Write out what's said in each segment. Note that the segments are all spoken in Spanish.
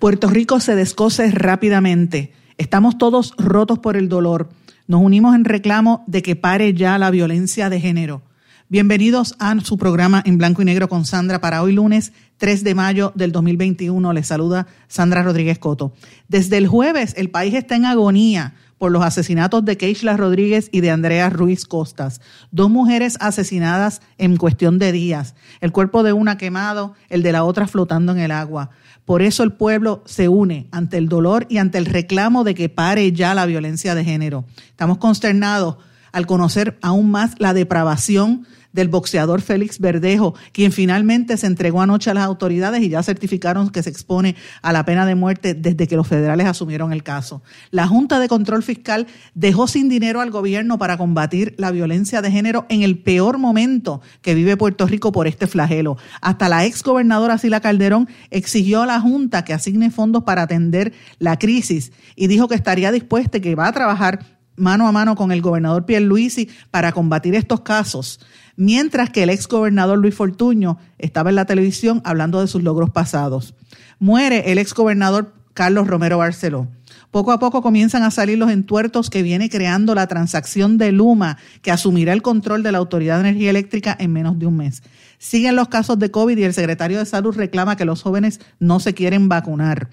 Puerto Rico se descose rápidamente. Estamos todos rotos por el dolor. Nos unimos en reclamo de que pare ya la violencia de género. Bienvenidos a su programa en blanco y negro con Sandra para hoy lunes 3 de mayo del 2021. Les saluda Sandra Rodríguez Coto. Desde el jueves el país está en agonía por los asesinatos de Keishla Rodríguez y de Andrea Ruiz Costas, dos mujeres asesinadas en cuestión de días, el cuerpo de una quemado, el de la otra flotando en el agua. Por eso el pueblo se une ante el dolor y ante el reclamo de que pare ya la violencia de género. Estamos consternados al conocer aún más la depravación del boxeador Félix Verdejo, quien finalmente se entregó anoche a las autoridades y ya certificaron que se expone a la pena de muerte desde que los federales asumieron el caso. La Junta de Control Fiscal dejó sin dinero al gobierno para combatir la violencia de género en el peor momento que vive Puerto Rico por este flagelo. Hasta la ex gobernadora Sila Calderón exigió a la Junta que asigne fondos para atender la crisis y dijo que estaría dispuesta y que va a trabajar mano a mano con el gobernador Pierluisi para combatir estos casos mientras que el ex gobernador Luis Fortuño estaba en la televisión hablando de sus logros pasados. Muere el ex gobernador Carlos Romero Barceló. Poco a poco comienzan a salir los entuertos que viene creando la transacción de Luma, que asumirá el control de la Autoridad de Energía Eléctrica en menos de un mes. Siguen los casos de COVID y el secretario de Salud reclama que los jóvenes no se quieren vacunar.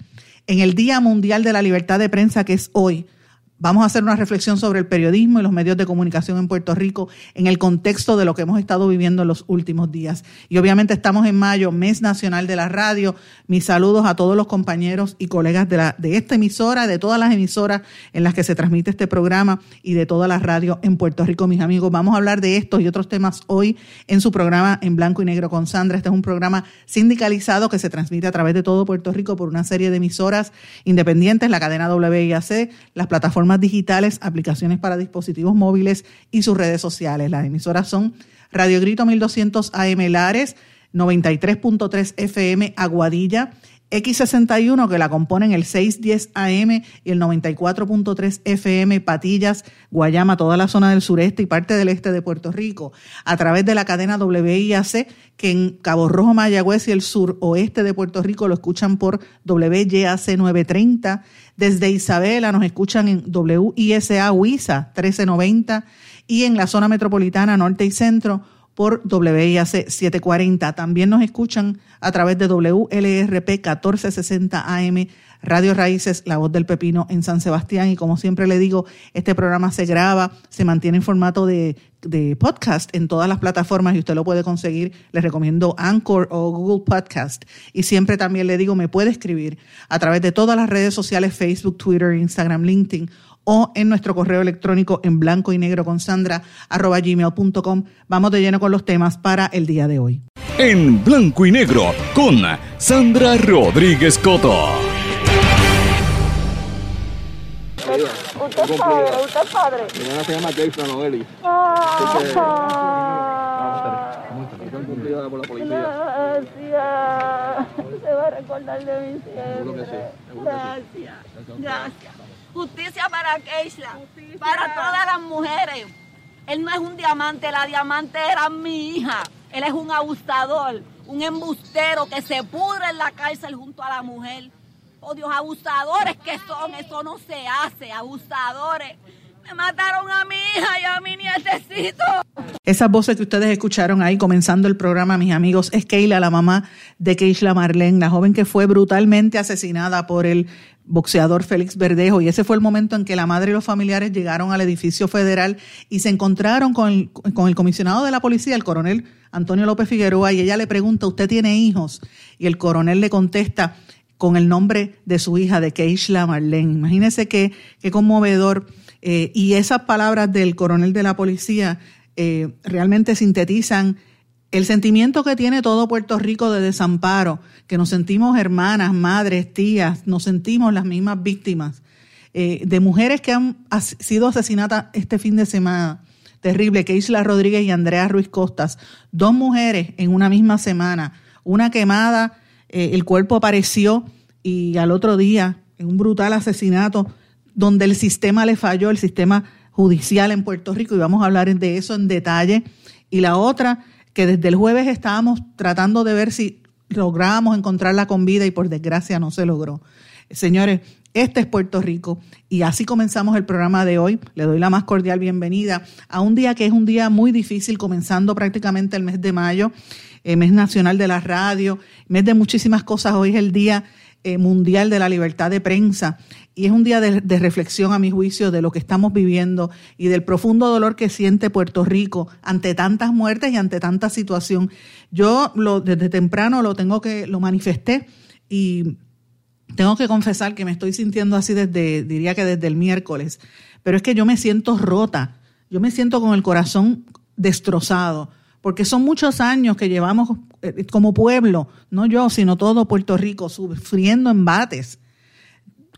En el Día Mundial de la Libertad de Prensa, que es hoy, Vamos a hacer una reflexión sobre el periodismo y los medios de comunicación en Puerto Rico en el contexto de lo que hemos estado viviendo en los últimos días. Y obviamente estamos en mayo, mes nacional de la radio. Mis saludos a todos los compañeros y colegas de, la, de esta emisora, de todas las emisoras en las que se transmite este programa y de todas las radios en Puerto Rico, mis amigos. Vamos a hablar de estos y otros temas hoy en su programa en blanco y negro con Sandra. Este es un programa sindicalizado que se transmite a través de todo Puerto Rico por una serie de emisoras independientes, la cadena WIAC, las plataformas digitales, aplicaciones para dispositivos móviles y sus redes sociales. Las emisoras son Radio Grito 1200 AM Lares, 93.3 FM Aguadilla, X61 que la componen el 610 AM y el 94.3 FM Patillas, Guayama, toda la zona del sureste y parte del este de Puerto Rico, a través de la cadena WIAC que en Cabo Rojo, Mayagüez y el sur oeste de Puerto Rico lo escuchan por WYAC 930 desde Isabela nos escuchan en WISA WISA 1390 y en la zona metropolitana norte y centro por WIAC 740. También nos escuchan a través de WLRP 1460 AM Radio Raíces, La Voz del Pepino en San Sebastián. Y como siempre le digo, este programa se graba, se mantiene en formato de, podcast en todas las plataformas y usted lo puede conseguir. Les recomiendo Anchor o Google Podcast. Y siempre también le digo, me puede escribir a través de todas las redes sociales, Facebook, Twitter, Instagram, LinkedIn o en nuestro correo electrónico en blanco y negro con sandra arroba gmail.com. Vamos de lleno con los temas para el día de hoy. En blanco y negro con Sandra Rodríguez Coto. Usted es padre, usted es padre. Mi nena se llama Keisha Noeli. Ah, ah, por la policía. Gracias. Se va a recordar de sí, siempre. seguro que sí. Gracias. Gracias. Justicia para Keishla, para todas las mujeres. Él no es un diamante, la diamante era mi hija. Él es un abusador, un embustero que se pudre en la cárcel junto a la mujer. Oh Dios, abusadores que son, eso no se hace, abusadores. Me mataron a mi hija y a mi nietecito. Esas voces que ustedes escucharon ahí comenzando el programa, mis amigos, es Keila, la mamá de Keishla Marlene, la joven que fue brutalmente asesinada por el boxeador Félix Verdejo. Y ese fue el momento en que la madre y los familiares llegaron al edificio federal y se encontraron con el, con el comisionado de la policía, el coronel Antonio López Figueroa, y ella le pregunta, ¿usted tiene hijos? Y el coronel le contesta con el nombre de su hija, de Keishla Marlene. Imagínense qué, qué conmovedor. Eh, y esas palabras del coronel de la policía eh, realmente sintetizan el sentimiento que tiene todo Puerto Rico de desamparo, que nos sentimos hermanas, madres, tías, nos sentimos las mismas víctimas, eh, de mujeres que han sido asesinadas este fin de semana, terrible, que Isla Rodríguez y Andrea Ruiz Costas, dos mujeres en una misma semana, una quemada, eh, el cuerpo apareció y al otro día, en un brutal asesinato, donde el sistema le falló, el sistema judicial en Puerto Rico, y vamos a hablar de eso en detalle. Y la otra, que desde el jueves estábamos tratando de ver si lográbamos encontrarla con vida y por desgracia no se logró. Señores, este es Puerto Rico y así comenzamos el programa de hoy. Le doy la más cordial bienvenida a un día que es un día muy difícil, comenzando prácticamente el mes de mayo, el eh, mes nacional de la radio, mes de muchísimas cosas. Hoy es el Día eh, Mundial de la Libertad de Prensa. Y es un día de, reflexión, a mi juicio, de lo que estamos viviendo y del profundo dolor que siente Puerto Rico ante tantas muertes y ante tanta situación. Yo lo, desde temprano lo tengo que, lo manifesté y tengo que confesar que me estoy sintiendo así desde, diría que desde el miércoles, pero es que yo me siento rota, yo me siento con el corazón destrozado, porque son muchos años que llevamos eh, como pueblo, no yo, sino todo Puerto Rico, sufriendo embates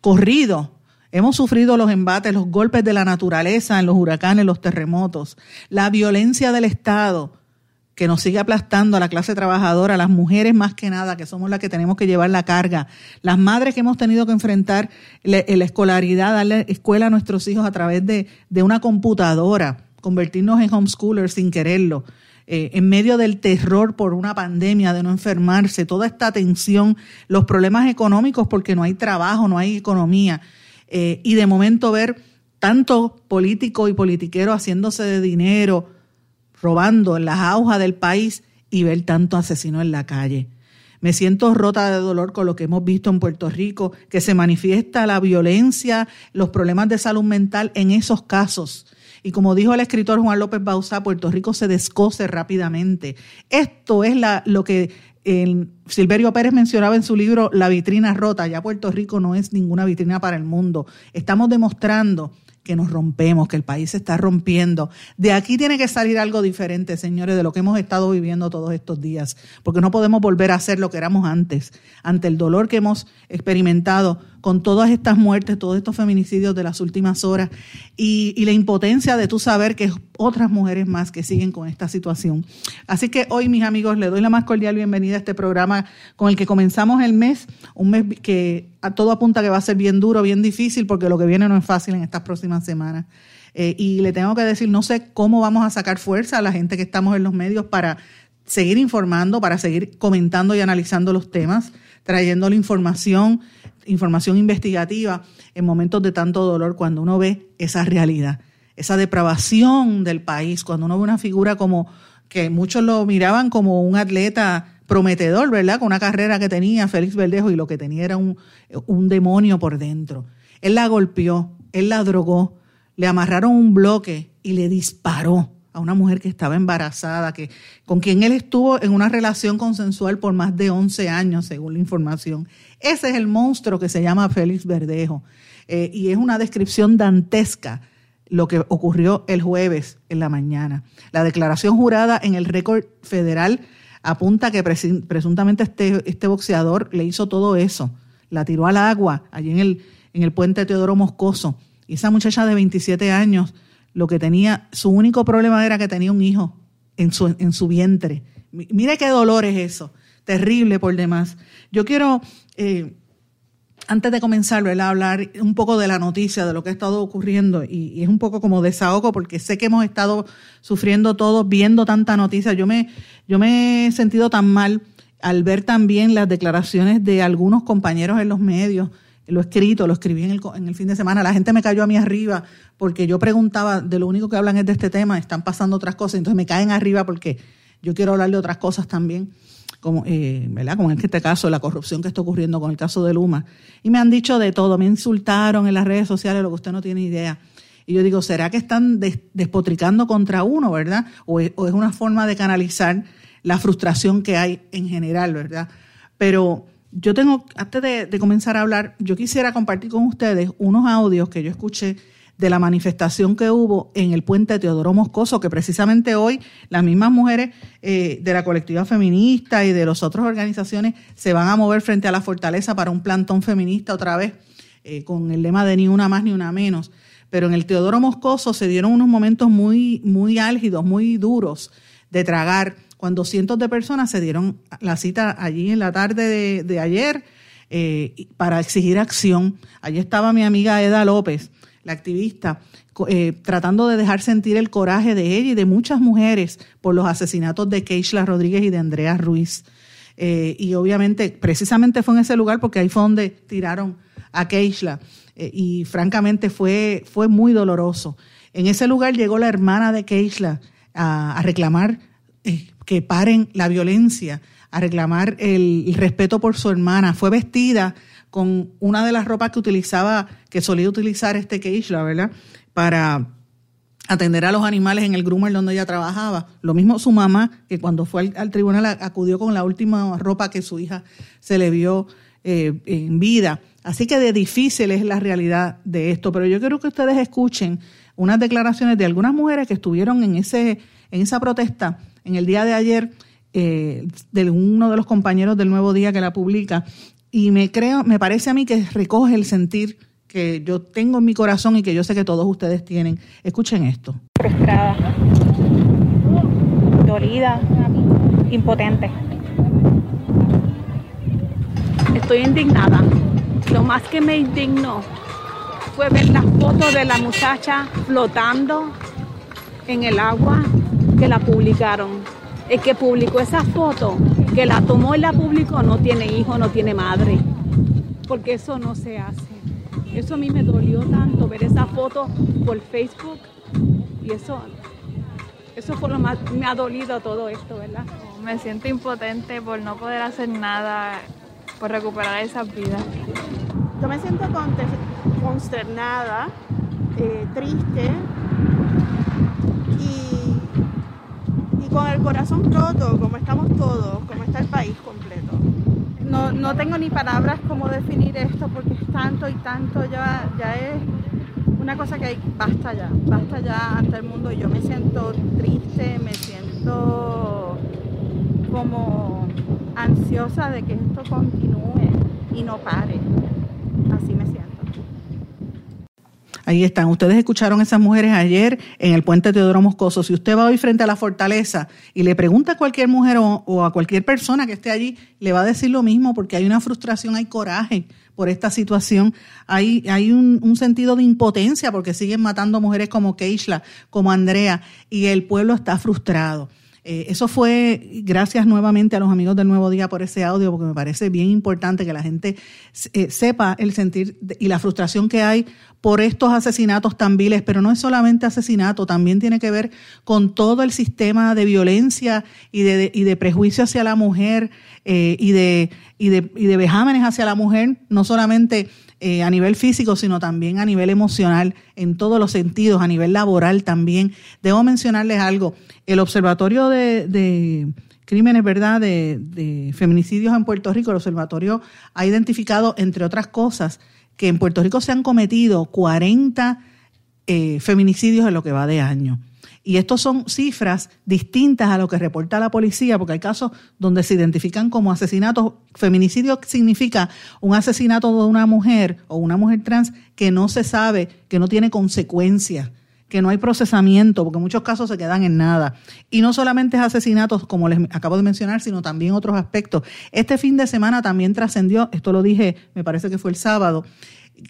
corrido. Hemos sufrido los embates, los golpes de la naturaleza en los huracanes, los terremotos, la violencia del Estado que nos sigue aplastando a la clase trabajadora, a las mujeres más que nada, que somos las que tenemos que llevar la carga, las madres que hemos tenido que enfrentar la, escolaridad, darle escuela a nuestros hijos a través de, de una computadora, convertirnos en homeschoolers sin quererlo, eh, en medio del terror por una pandemia, de no enfermarse, toda esta tensión, los problemas económicos porque no hay trabajo, no hay economía, eh, y de momento ver tanto político y politiquero haciéndose de dinero, robando en las aujas del país y ver tanto asesino en la calle. Me siento rota de dolor con lo que hemos visto en Puerto Rico, que se manifiesta la violencia, los problemas de salud mental en esos casos. Y como dijo el escritor Juan López Bauzá, Puerto Rico se descoce rápidamente. Esto es lo que Silverio Pérez mencionaba en su libro La vitrina rota. Ya Puerto Rico no es ninguna vitrina para el mundo. Estamos demostrando que nos rompemos, que el país se está rompiendo. De aquí tiene que salir algo diferente, señores, de lo que hemos estado viviendo todos estos días, porque no podemos volver a ser lo que éramos antes, ante el dolor que hemos experimentado con todas estas muertes, todos estos feminicidios de las últimas horas y, la impotencia de tú saber que otras mujeres más que siguen con esta situación. Así que hoy, mis amigos, les doy la más cordial bienvenida a este programa con el que comenzamos el mes, un mes que a todo apunta que va a ser bien duro, bien difícil, porque lo que viene no es fácil en estas próximas semanas. Eh, y le tengo que decir, no sé cómo vamos a sacar fuerza a la gente que estamos en los medios para seguir informando, para seguir comentando y analizando los temas, trayendo la información información investigativa en momentos de tanto dolor cuando uno ve esa realidad, esa depravación del país, cuando uno ve una figura como que muchos lo miraban como un atleta prometedor, ¿verdad? Con una carrera que tenía Félix Verdejo y lo que tenía era un, un demonio por dentro. Él la golpeó, él la drogó, le amarraron un bloque y le disparó a una mujer que estaba embarazada, que, con quien él estuvo en una relación consensual por más de 11 años, según la información. Ese es el monstruo que se llama Félix Verdejo. Eh, y es una descripción dantesca lo que ocurrió el jueves en la mañana. La declaración jurada en el récord federal apunta que presuntamente este, este boxeador le hizo todo eso. La tiró al agua allí en el, en el puente Teodoro Moscoso. Y esa muchacha de 27 años lo que tenía, su único problema era que tenía un hijo en su, en su vientre. Mire qué dolor es eso, terrible por demás. Yo quiero, eh, antes de comenzar, a hablar un poco de la noticia, de lo que ha estado ocurriendo, y, es un poco como desahogo, porque sé que hemos estado sufriendo todos, viendo tanta noticia. Yo me, yo me he sentido tan mal al ver también las declaraciones de algunos compañeros en los medios lo escrito, lo escribí en el, en el fin de semana, la gente me cayó a mí arriba porque yo preguntaba, de lo único que hablan es de este tema, están pasando otras cosas, entonces me caen arriba porque yo quiero hablar de otras cosas también, como, eh, ¿verdad? como en este caso, la corrupción que está ocurriendo con el caso de Luma. Y me han dicho de todo, me insultaron en las redes sociales, lo que usted no tiene idea. Y yo digo, ¿será que están despotricando contra uno, verdad? O es, o es una forma de canalizar la frustración que hay en general, ¿verdad? Pero yo tengo, antes de, comenzar a hablar, yo quisiera compartir con ustedes unos audios que yo escuché de la manifestación que hubo en el puente Teodoro Moscoso, que precisamente hoy las mismas mujeres eh, de la colectiva feminista y de las otras organizaciones se van a mover frente a la fortaleza para un plantón feminista otra vez, eh, con el lema de ni una más ni una menos. Pero en el Teodoro Moscoso se dieron unos momentos muy, muy álgidos, muy duros de tragar, cuando cientos de personas se dieron la cita allí en la tarde de, ayer eh, para exigir acción. Allí estaba mi amiga Eda López, la activista, eh, tratando de dejar sentir el coraje de ella y de muchas mujeres por los asesinatos de Keishla Rodríguez y de Andrea Ruiz. Eh, y obviamente, precisamente fue en ese lugar porque ahí fue donde tiraron a Keishla. y francamente fue, fue muy doloroso. En ese lugar llegó la hermana de Keishla a reclamar que paren la violencia, a reclamar el, respeto por su hermana. Fue vestida con una de las ropas que utilizaba, que solía utilizar este Keishla, ¿verdad? Para atender a los animales en el groomer donde ella trabajaba. Lo mismo su mamá, que cuando fue al, tribunal acudió con la última ropa que su hija se le vio eh, en vida. Así que de difícil es la realidad de esto. Pero yo quiero que ustedes escuchen unas declaraciones de algunas mujeres que estuvieron en, ese, en esa protesta en el día de ayer eh, de uno de los compañeros del Nuevo Día que la publica y me creo, me parece a mí que recoge el sentir que yo tengo en mi corazón y que yo sé que todos ustedes tienen. Escuchen esto. Frustrada, dolida, impotente. Estoy indignada. Lo más que me indignó fue ver las fotos de la muchacha flotando en el agua que la publicaron. El que publicó esa foto, que la tomó y la publicó, no tiene hijo, no tiene madre. Porque eso no se hace. Eso a mí me dolió tanto ver esa foto por Facebook. Y eso, eso fue lo más, me ha dolido todo esto, ¿verdad? Me siento impotente por no poder hacer nada por recuperar esas vidas. Yo me siento consternada, eh, triste y con el corazón roto, como estamos todos, como está el país completo. No, no tengo ni palabras como definir esto porque es tanto y tanto, ya, ya es una cosa que hay, basta ya, basta ya ante el mundo. Yo me siento triste, me siento como ansiosa de que esto continúe y no pare. Así. Ahí están. Ustedes escucharon a esas mujeres ayer en el puente Teodoro Moscoso. Si usted va hoy frente a la fortaleza y le pregunta a cualquier mujer o, a cualquier persona que esté allí, le va a decir lo mismo porque hay una frustración, hay coraje por esta situación. Hay, un, sentido de impotencia porque siguen matando mujeres como Keishla, como Andrea, y el pueblo está frustrado. Eh, eso fue gracias nuevamente a los amigos del Nuevo Día por ese audio, porque me parece bien importante que la gente eh, sepa el sentir y la frustración que hay por estos asesinatos tan viles, pero no es solamente asesinato, también tiene que ver con todo el sistema de violencia y de, y de prejuicio hacia la mujer eh, y, de, y, de, y de vejámenes hacia la mujer, no solamente eh, a nivel físico, sino también a nivel emocional, en todos los sentidos, a nivel laboral también. Debo mencionarles algo, el Observatorio de, Crímenes, ¿verdad?, de, de feminicidios en Puerto Rico, el observatorio ha identificado, entre otras cosas, que en Puerto Rico se han cometido 40 eh, feminicidios en lo que va de año. Y estos son cifras distintas a lo que reporta la policía, porque hay casos donde se identifican como asesinatos. Feminicidio significa un asesinato de una mujer o una mujer trans que no se sabe, que no tiene consecuencias, que no hay procesamiento, porque muchos casos se quedan en nada. Y no solamente es asesinatos, como les acabo de mencionar, sino también otros aspectos. Este fin de semana también trascendió, esto lo dije, me parece que fue el sábado,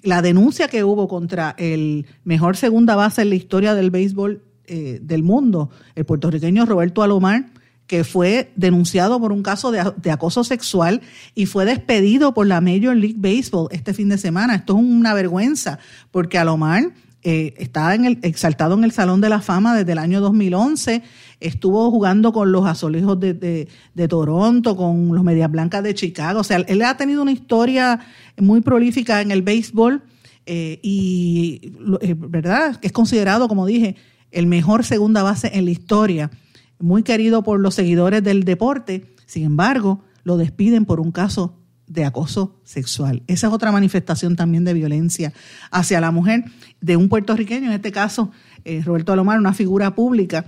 la denuncia que hubo contra el mejor segunda base en la historia del béisbol eh, del mundo, el puertorriqueño Roberto Alomar, que fue denunciado por un caso de, acoso sexual y fue despedido por la Major League Baseball este fin de semana. Esto es una vergüenza, porque Alomar eh, está en el, exaltado en el Salón de la Fama desde el año 2011, estuvo jugando con los azulejos de, Toronto, con los Medias Blancas de Chicago, o sea, él ha tenido una historia muy prolífica en el béisbol eh, y, eh, ¿verdad? Es considerado, como dije, el mejor segunda base en la historia, muy querido por los seguidores del deporte, sin embargo, lo despiden por un caso de acoso sexual. Esa es otra manifestación también de violencia hacia la mujer de un puertorriqueño, en este caso eh, Roberto Alomar, una figura pública.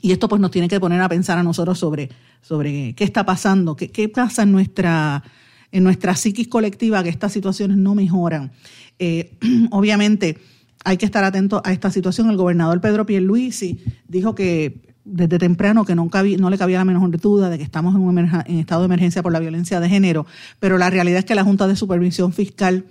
Y esto pues nos tiene que poner a pensar a nosotros sobre, sobre qué está pasando, qué, qué pasa en nuestra, en nuestra psiquis colectiva, que estas situaciones no mejoran. Eh, obviamente hay que estar atento a esta situación. El gobernador Pedro Pierluisi dijo que desde temprano que nunca no le cabía la menor duda de que estamos en, un estado de emergencia por la violencia de género, pero la realidad es que la Junta de Supervisión Fiscal,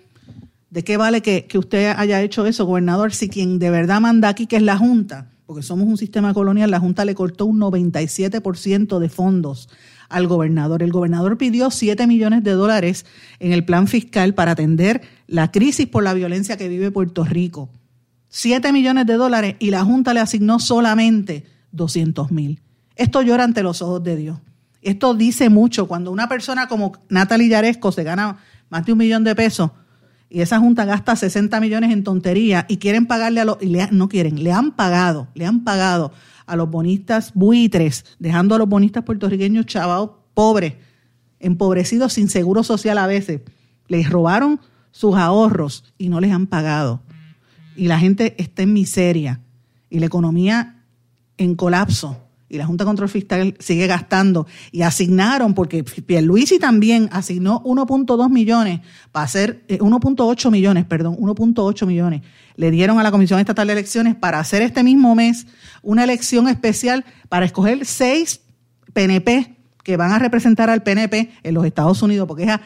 ¿de qué vale que, que usted haya hecho eso, gobernador, si quien de verdad manda aquí, que es la Junta, porque somos un sistema colonial, la Junta le cortó un 97% de fondos al gobernador. El gobernador pidió 7 millones de dólares en el plan fiscal para atender la crisis por la violencia que vive Puerto Rico. 7 millones de dólares y la Junta le asignó solamente 200 mil. Esto llora ante los ojos de Dios. Esto dice mucho. Cuando una persona como Natalie Yaresco se gana más de un millón de pesos y esa junta gasta 60 millones en tontería y quieren pagarle a los, y no quieren, le han pagado, le han pagado a los bonistas buitres, dejando a los bonistas puertorriqueños chavados pobres, empobrecidos sin seguro social a veces. Les robaron sus ahorros y no les han pagado. Y la gente está en miseria y la economía en colapso y la Junta de Control Fiscal sigue gastando y asignaron, porque Pierluisi también asignó 1.2 millones para hacer, 1.8 eh, millones, perdón, 1.8 millones. Le dieron a la Comisión Estatal de Elecciones para hacer este mismo mes una elección especial para escoger seis PNP que van a representar al PNP en los Estados Unidos, porque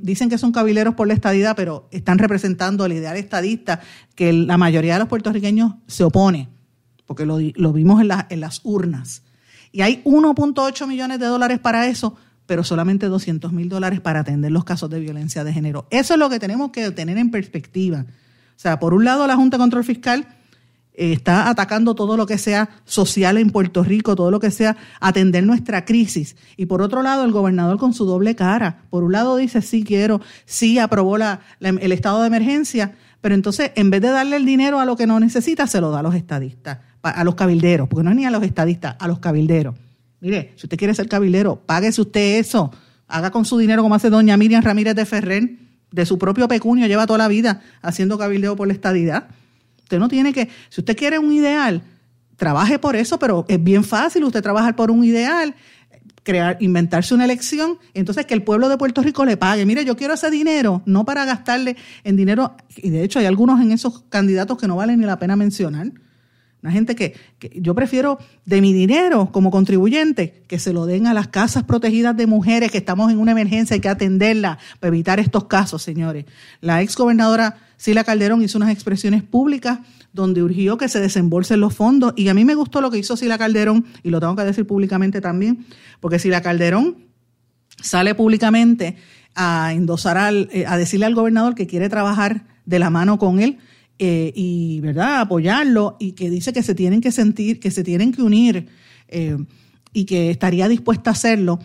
dicen que son cabileros por la estadidad, pero están representando el ideal estadista que la mayoría de los puertorriqueños se opone porque lo, vimos en, en las urnas. Y hay 1.8 millones de dólares para eso, pero solamente 200 mil dólares para atender los casos de violencia de género. Eso es lo que tenemos que tener en perspectiva. O sea, por un lado, la Junta de Control Fiscal eh, está atacando todo lo que sea social en Puerto Rico, todo lo que sea atender nuestra crisis. Y por otro lado, el gobernador con su doble cara. Por un lado dice, sí quiero, sí aprobó la, el estado de emergencia, pero entonces en vez de darle el dinero a lo que no necesita, se lo da a los estadistas a los cabilderos, porque no es ni a los estadistas, a los cabilderos. Mire, si usted quiere ser cabildero, páguese usted eso. Haga con su dinero como hace doña Miriam Ramírez de Ferrer, de su propio pecunio, lleva toda la vida haciendo cabildeo por la estadidad. Usted no tiene que, si usted quiere un ideal, trabaje por eso, pero es bien fácil usted trabajar por un ideal, crear, inventarse una elección, entonces que el pueblo de Puerto Rico le pague. Mire, yo quiero ese dinero, no para gastarle en dinero, y de hecho hay algunos en esos candidatos que no valen ni la pena mencionar una gente que, yo prefiero de mi dinero como contribuyente que se lo den a las casas protegidas de mujeres que estamos en una emergencia, hay que atenderla para evitar estos casos, señores. La ex gobernadora Sila Calderón hizo unas expresiones públicas donde urgió que se desembolsen los fondos y a mí me gustó lo que hizo Sila Calderón y lo tengo que decir públicamente también, porque Sila Calderón sale públicamente a endosar al, eh, a decirle al gobernador que quiere trabajar de la mano con él eh, y verdad apoyarlo y que dice que se tienen que sentir, que se tienen que unir eh, y que estaría dispuesta a hacerlo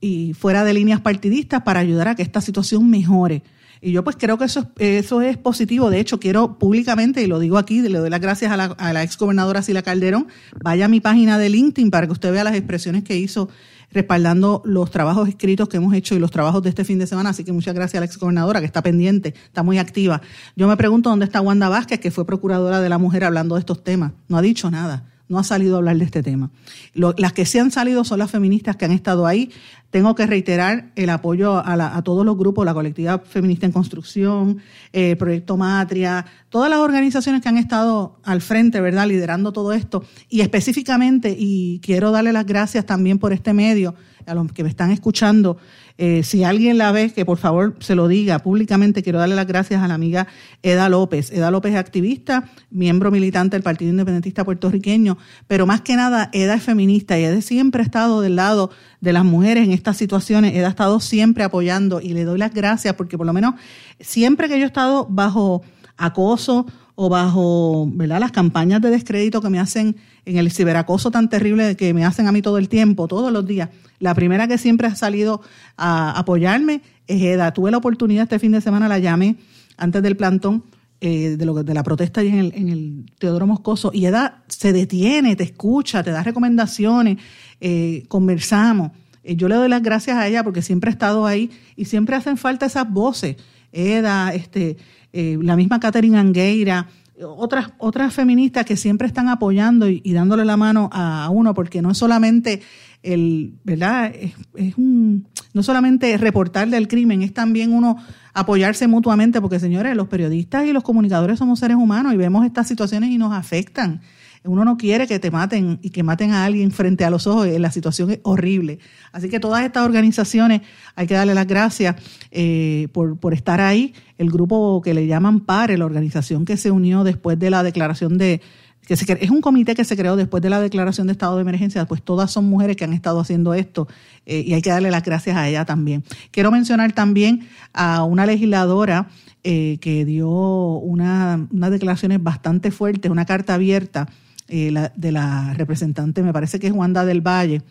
y fuera de líneas partidistas para ayudar a que esta situación mejore. Y yo pues creo que eso es, eso es positivo. De hecho, quiero públicamente, y lo digo aquí, le doy las gracias a la, a la ex gobernadora Sila Calderón, vaya a mi página de LinkedIn para que usted vea las expresiones que hizo respaldando los trabajos escritos que hemos hecho y los trabajos de este fin de semana. Así que muchas gracias a la exgobernadora que está pendiente, está muy activa. Yo me pregunto dónde está Wanda Vázquez, que fue procuradora de la mujer hablando de estos temas. No ha dicho nada no ha salido a hablar de este tema. las que sí han salido son las feministas que han estado ahí. Tengo que reiterar el apoyo a, todos los grupos, la colectividad feminista en construcción, el eh, Proyecto Matria, todas las organizaciones que han estado al frente, ¿verdad?, liderando todo esto. Y específicamente, y quiero darle las gracias también por este medio, a los que me están escuchando, eh, si alguien la ve, que por favor se lo diga públicamente. Quiero darle las gracias a la amiga Eda López. Eda López es activista, miembro militante del Partido Independentista Puertorriqueño, pero más que nada, Eda es feminista y Eda siempre ha estado del lado de las mujeres en estas situaciones. Eda ha estado siempre apoyando y le doy las gracias porque por lo menos siempre que yo he estado bajo acoso o bajo ¿verdad? las campañas de descrédito que me hacen en el ciberacoso tan terrible que me hacen a mí todo el tiempo, todos los días. La primera que siempre ha salido a apoyarme es Eda. Tuve la oportunidad este fin de semana, la llamé antes del plantón eh, de, lo, de la protesta en el, en el Teodoro Moscoso y Eda se detiene, te escucha, te da recomendaciones, eh, conversamos. eh, yo le doy las gracias a ella porque siempre ha estado ahí y siempre hacen falta esas voces. Eda, este, eh, la misma Catherine Angueira, otras, otras feministas que siempre están apoyando y, dándole la mano a, uno, porque no es solamente el, ¿verdad? Es, un, no solamente reportar del crimen, es también uno apoyarse mutuamente, porque señores, los periodistas y los comunicadores somos seres humanos y vemos estas situaciones y nos afectan. Uno no quiere que te maten y que maten a alguien frente a los ojos. La situación es horrible. Así que todas estas organizaciones hay que darle las gracias eh, por, por estar ahí. El grupo que le llaman PARE, la organización que se unió después de la declaración de, que se, es un comité que se creó después de la declaración de estado de emergencia, pues todas son mujeres que han estado haciendo esto eh, y hay que darle las gracias a ella también. Quiero mencionar también a una legisladora eh, que dio unas declaraciones bastante fuertes, una carta abierta eh, de la representante, me parece que es Wanda del Valle,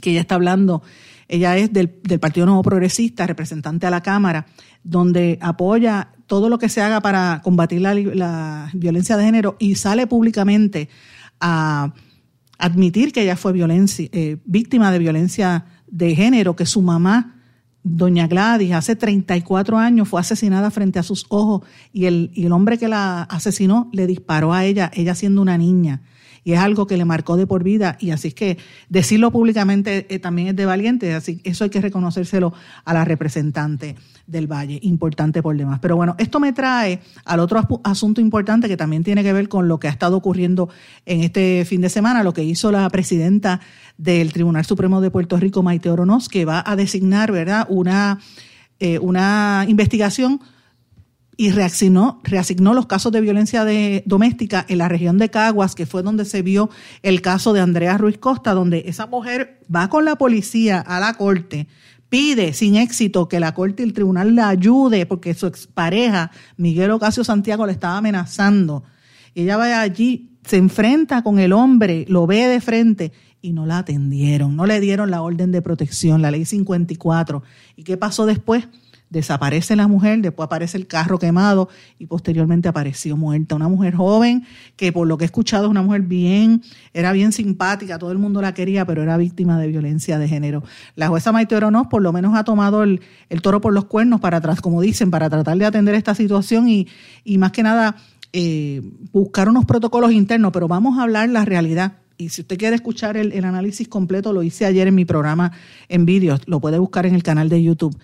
que ella está hablando, ella es del, Partido Nuevo Progresista, representante a la Cámara, donde apoya todo lo que se haga para combatir la, violencia de género y sale públicamente a admitir que ella fue violencia, eh, víctima de violencia de género, que su mamá Doña Gladys hace 34 años fue asesinada frente a sus ojos y el, y el hombre que la asesinó le disparó a ella, ella siendo una niña y es algo que le marcó de por vida y así es que decirlo públicamente eh, también es de valiente, así eso hay que reconocérselo a la representante del Valle, importante por demás. Pero bueno, esto me trae al otro asunto importante que también tiene que ver con lo que ha estado ocurriendo en este fin de semana, lo que hizo la presidenta del Tribunal Supremo de Puerto Rico, Maite Oronoz, que va a designar, ¿verdad?, una, eh, una investigación y reaccionó, reasignó los casos de violencia doméstica en la región de Caguas, que fue donde se vio el caso de Andrea Ruiz Costa, donde esa mujer va con la policía a la corte, pide sin éxito que la corte y el tribunal la ayude porque su expareja, Miguel Ocasio Santiago, le estaba amenazando. Ella va allí, se enfrenta con el hombre, lo ve de frente y no la atendieron, no le dieron la orden de protección, la ley 54. ¿Y qué pasó después? Desaparece la mujer, después aparece el carro quemado y posteriormente apareció muerta. Una mujer joven que por lo que he escuchado es una mujer bien, era bien simpática, todo el mundo la quería, pero era víctima de violencia de género. La jueza Maite Oronoz por lo menos ha tomado el, toro por los cuernos para atrás, como dicen, para tratar de atender esta situación y, más que nada eh, buscar unos protocolos internos, pero vamos a hablar la realidad y si usted quiere escuchar el, el, análisis completo, lo hice ayer en mi programa en vídeos, lo puede buscar en el canal de YouTube.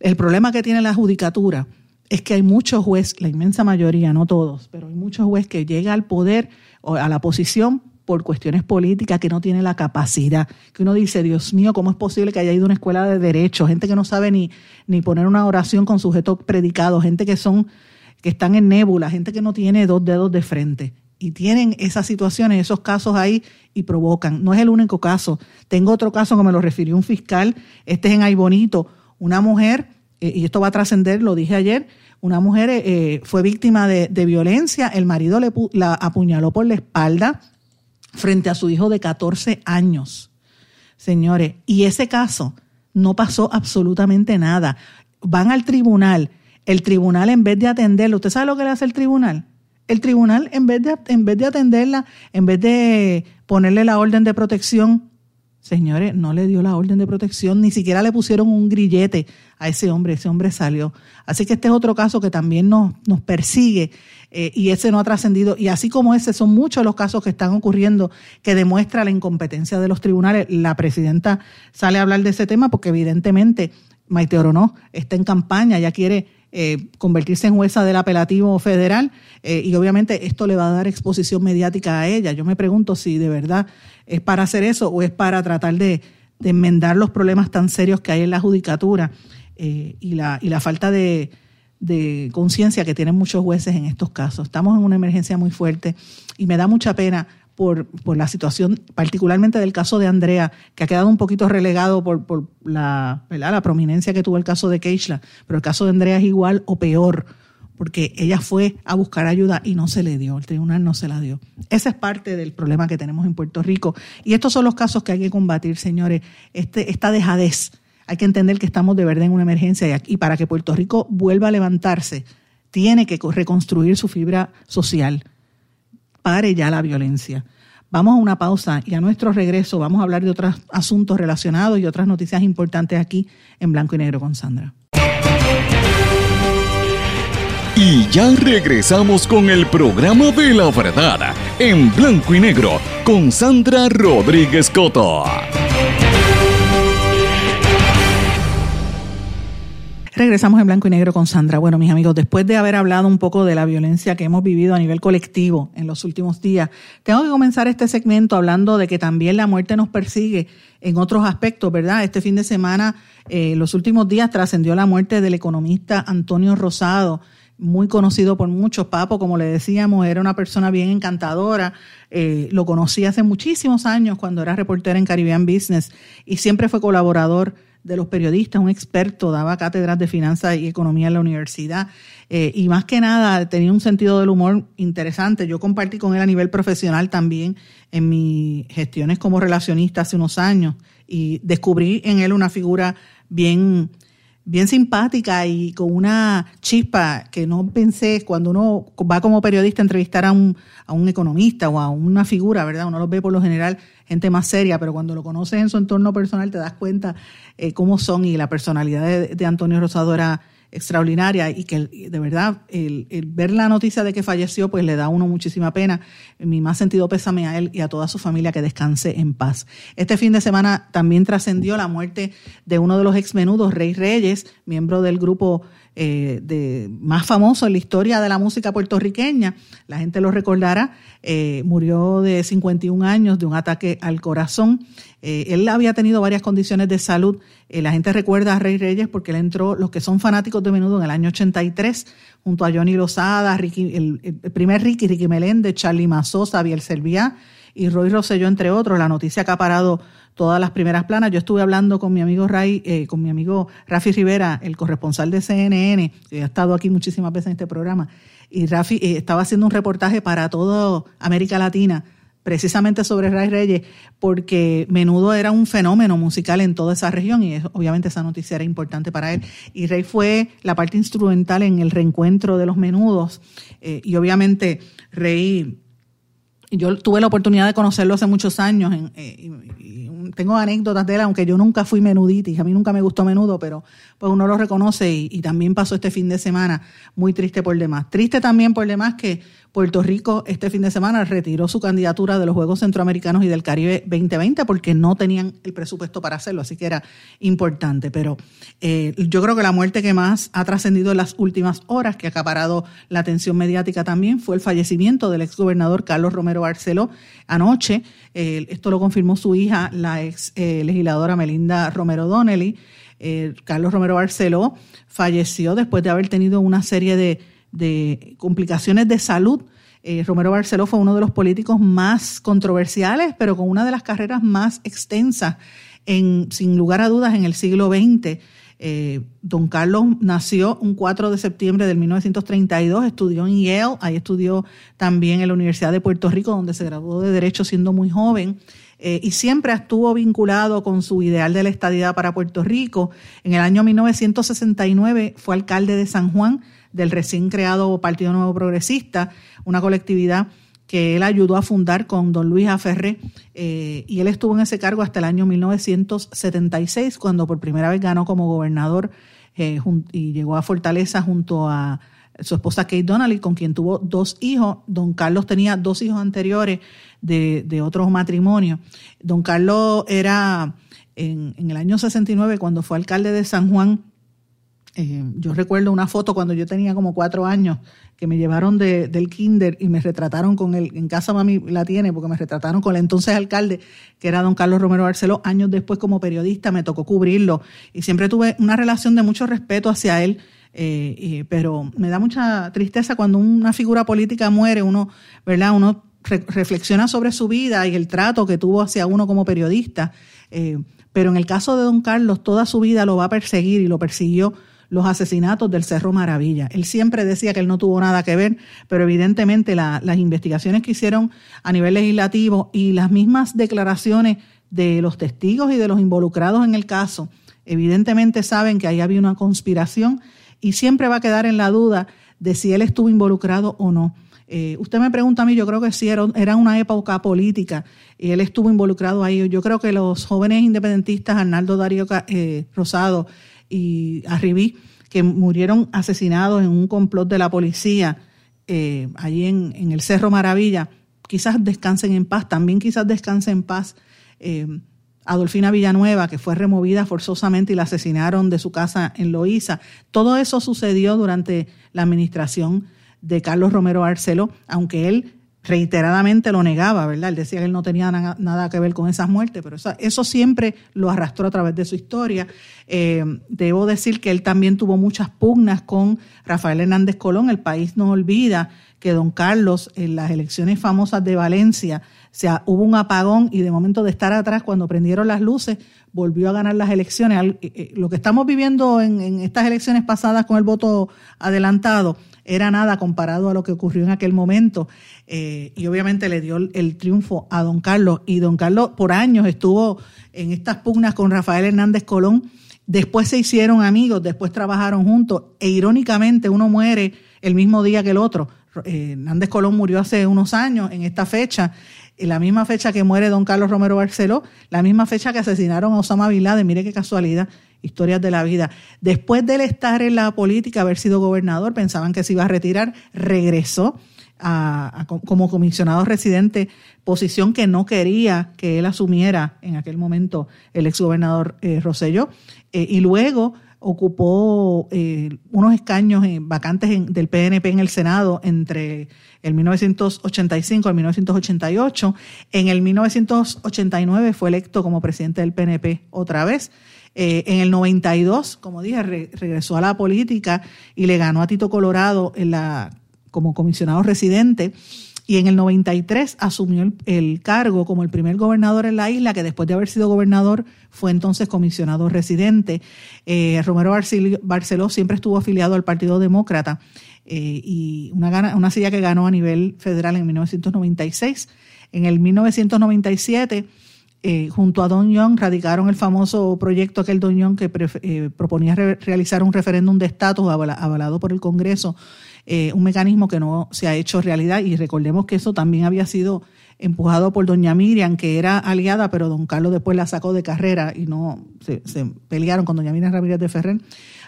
El problema que tiene la judicatura es que hay muchos jueces, la inmensa mayoría, no todos, pero hay muchos jueces que llegan al poder o a la posición por cuestiones políticas que no tiene la capacidad. Que uno dice, Dios mío, ¿cómo es posible que haya ido a una escuela de derecho? Gente que no sabe ni, ni poner una oración con sujeto predicado, gente que son, que están en nébula, gente que no tiene dos dedos de frente. Y tienen esas situaciones, esos casos ahí y provocan. No es el único caso. Tengo otro caso que me lo refirió un fiscal, este es en Aybonito, una mujer, eh, y esto va a trascender, lo dije ayer, una mujer eh, fue víctima de, violencia, el marido le, la apuñaló por la espalda frente a su hijo de 14 años. Señores, y ese caso no pasó absolutamente nada. Van al tribunal, el tribunal en vez de atenderlo, ¿usted sabe lo que le hace el tribunal? El tribunal en vez de, en vez de atenderla, en vez de ponerle la orden de protección, Señores, no le dio la orden de protección, ni siquiera le pusieron un grillete a ese hombre, ese hombre salió. Así que este es otro caso que también nos, nos persigue eh, y ese no ha trascendido. Y así como ese, son muchos los casos que están ocurriendo que demuestra la incompetencia de los tribunales. La presidenta sale a hablar de ese tema porque evidentemente Maite Orono está en campaña, ya quiere eh, convertirse en jueza del apelativo federal eh, y obviamente esto le va a dar exposición mediática a ella. Yo me pregunto si de verdad es para hacer eso o es para tratar de, enmendar los problemas tan serios que hay en la judicatura eh, y, la, y la falta de, conciencia que tienen muchos jueces en estos casos. Estamos en una emergencia muy fuerte y me da mucha pena por, la situación, particularmente del caso de Andrea, que ha quedado un poquito relegado por, por la, la prominencia que tuvo el caso de Keishla, pero el caso de Andrea es igual o peor, porque ella fue a buscar ayuda y no se le dio, el tribunal no se la dio. Ese es parte del problema que tenemos en Puerto Rico. Y estos son los casos que hay que combatir, señores. Este, esta dejadez, hay que entender que estamos de verdad en una emergencia y para que Puerto Rico vuelva a levantarse, tiene que reconstruir su fibra social pare ya la violencia, Vamos a una pausa y a nuestro regreso vamos a hablar de otros asuntos relacionados y otras noticias importantes aquí en Blanco y Negro con Sandra. Y ya regresamos con el programa de la verdad en Blanco y Negro con Sandra Rodríguez Coto. Regresamos en blanco y negro con Sandra. Bueno, mis amigos, después de haber hablado un poco de la violencia que hemos vivido a nivel colectivo en los últimos días, tengo que comenzar este segmento hablando de que también la muerte nos persigue en otros aspectos, ¿verdad? Este fin de semana, eh, los últimos días, trascendió la muerte del economista Antonio Rosado, muy conocido por muchos. Papo, como le decíamos, era una persona bien encantadora. Eh, lo conocí hace muchísimos años cuando era reportero en Caribbean Business y siempre fue colaborador de los periodistas, un experto, daba cátedras de finanzas y economía en la universidad eh, y más que nada tenía un sentido del humor interesante. Yo compartí con él a nivel profesional también en mis gestiones como relacionista hace unos años y descubrí en él una figura bien bien simpática y con una chispa que no pensé cuando uno va como periodista a entrevistar a un, a un economista o a una figura, ¿verdad? Uno los ve por lo general gente más seria, pero cuando lo conoces en su entorno personal te das cuenta eh, cómo son y la personalidad de, de Antonio Rosado era extraordinaria y que de verdad el, ver la noticia de que falleció pues le da a uno muchísima pena. En mi más sentido pésame a él y a toda su familia que descanse en paz. Este fin de semana también trascendió la muerte de uno de los exmenudos, Rey Reyes, miembro del grupo eh, de, más famoso en la historia de la música puertorriqueña. La gente lo recordará. Eh, murió de 51 años de un ataque al corazón. Eh, él había tenido varias condiciones de salud. la gente recuerda a Rey Reyes porque él entró, los que son fanáticos de menudo, en el año 83, junto a Johnny Lozada, Ricky, el, primer Ricky, Ricky Meléndez, Charlie Mazó, Xavier Serviá y Roy Rosselló, entre otros. La noticia que ha parado todas las primeras planas. Yo estuve hablando con mi amigo Ray, eh, con mi amigo Rafi Rivera, el corresponsal de CNN, que ha estado aquí muchísimas veces en este programa, y Rafi eh, estaba haciendo un reportaje para toda América Latina precisamente sobre Ray Reyes, porque Menudo era un fenómeno musical en toda esa región y obviamente esa noticia era importante para él. Y Rey fue la parte instrumental en el reencuentro de los Menudos eh, y obviamente Rey, yo tuve la oportunidad de conocerlo hace muchos años en, tengo anécdotas de él, aunque yo nunca fui menuditis, a mí nunca me gustó menudo, pero pues uno lo reconoce y, y, también pasó este fin de semana muy triste por demás. Triste también por demás que Puerto Rico este fin de semana retiró su candidatura de los Juegos Centroamericanos y del Caribe 2020 porque no tenían el presupuesto para hacerlo, así que era importante. Pero eh, yo creo que la muerte que más ha trascendido en las últimas horas, que ha acaparado la atención mediática también, fue el fallecimiento del exgobernador Carlos Romero Barceló anoche. Eh, esto lo confirmó su hija, la ex eh, legisladora Melinda Romero Donnelly. Carlos Romero Barceló falleció después de haber tenido una serie de de complicaciones de salud. Eh, Romero Barceló fue uno de los políticos más controversiales, pero con una de las carreras más extensas, en, sin lugar a dudas, en el siglo XX. Eh, don Carlos nació un 4 de septiembre del 1932, estudió en Yale, ahí estudió también en la Universidad de Puerto Rico, donde se graduó de Derecho siendo muy joven. Eh, y siempre estuvo vinculado con su ideal de la estadidad para Puerto Rico. En el año 1969 fue alcalde de San Juan, del recién creado Partido Nuevo Progresista, una colectividad que él ayudó a fundar con don Luis Aferré, eh, y él estuvo en ese cargo hasta el año 1976, cuando por primera vez ganó como gobernador eh, y llegó a Fortaleza junto a su esposa Kate Donnelly, con quien tuvo dos hijos. Don Carlos tenía dos hijos anteriores de, de otros matrimonios. Don Carlos era, en, en el año 69, cuando fue alcalde de San Juan, eh, yo recuerdo una foto cuando yo tenía como cuatro años que me llevaron de, del kinder y me retrataron con él, en casa mami la tiene porque me retrataron con el entonces alcalde, que era don Carlos Romero Barceló, años después como periodista me tocó cubrirlo y siempre tuve una relación de mucho respeto hacia él, eh, pero me da mucha tristeza cuando una figura política muere, uno, ¿verdad? Uno reflexiona sobre su vida y el trato que tuvo hacia uno como periodista, eh, pero en el caso de don Carlos toda su vida lo va a perseguir y lo persiguió los asesinatos del Cerro Maravilla. Él siempre decía que él no tuvo nada que ver, pero evidentemente las investigaciones que hicieron a nivel legislativo y las mismas declaraciones de los testigos y de los involucrados en el caso, evidentemente saben que ahí había una conspiración y siempre va a quedar en la duda de si él estuvo involucrado o no. Eh, usted me pregunta a mí, yo creo que sí, era, una época política y él estuvo involucrado ahí. Yo creo que los jóvenes independentistas, Arnaldo Darío eh, Rosado y Arribí, que murieron asesinados en un complot de la policía eh, allí en, en, el Cerro Maravilla, quizás descansen en paz, también quizás descansen en paz. Adolfina Villanueva, que fue removida forzosamente y la asesinaron de su casa en Loíza. Todo eso sucedió durante la administración de Carlos Romero Barceló, aunque él reiteradamente lo negaba, ¿verdad? Él decía que él no tenía nada que ver con esas muertes, pero eso, siempre lo arrastró a través de su historia. Eh, debo decir que él también tuvo muchas pugnas con Rafael Hernández Colón. El país no olvida que don Carlos en las elecciones famosas de Valencia sea, hubo un apagón y de momento de estar atrás, cuando prendieron las luces, volvió a ganar las elecciones. Eh, eh, lo que estamos viviendo en, estas elecciones pasadas con el voto adelantado era nada comparado a lo que ocurrió en aquel momento. Eh, y obviamente le dio el triunfo a don Carlos. Y don Carlos por años estuvo en estas pugnas con Rafael Hernández Colón. Después se hicieron amigos, después trabajaron juntos. E irónicamente uno muere el mismo día que el otro. Hernández Colón murió hace unos años en esta fecha. En la misma fecha que muere don Carlos Romero Barceló, la misma fecha que asesinaron a Osama Bin Laden, mire qué casualidad, historias de la vida. Después de él estar en la política, haber sido gobernador, pensaban que se iba a retirar, regresó a, como comisionado residente, posición que no quería que él asumiera en aquel momento el exgobernador eh, eh, y luego ocupó eh, unos escaños vacantes del PNP en el Senado entre el 1985 y el 1988. En el 1989 fue electo como presidente del PNP otra vez. Eh, en el 92, como dije, regresó a la política y le ganó a Tito Colorado en la, como comisionado residente y en el 93 asumió el, cargo como el primer gobernador en la isla, que después de haber sido gobernador fue entonces comisionado residente. Eh, Romero Barceló siempre estuvo afiliado al Partido Demócrata eh, y una, una silla que ganó a nivel federal en 1996. En el 1997... Eh, junto a Don Young radicaron el famoso proyecto aquel Don Young que proponía realizar un referéndum de estatus avalado por el Congreso eh, un mecanismo que no se ha hecho realidad y recordemos que eso también había sido empujado por doña Miriam, que era aliada, pero don Carlos después la sacó de carrera y no se, pelearon con doña Miriam Ramírez de Ferrer.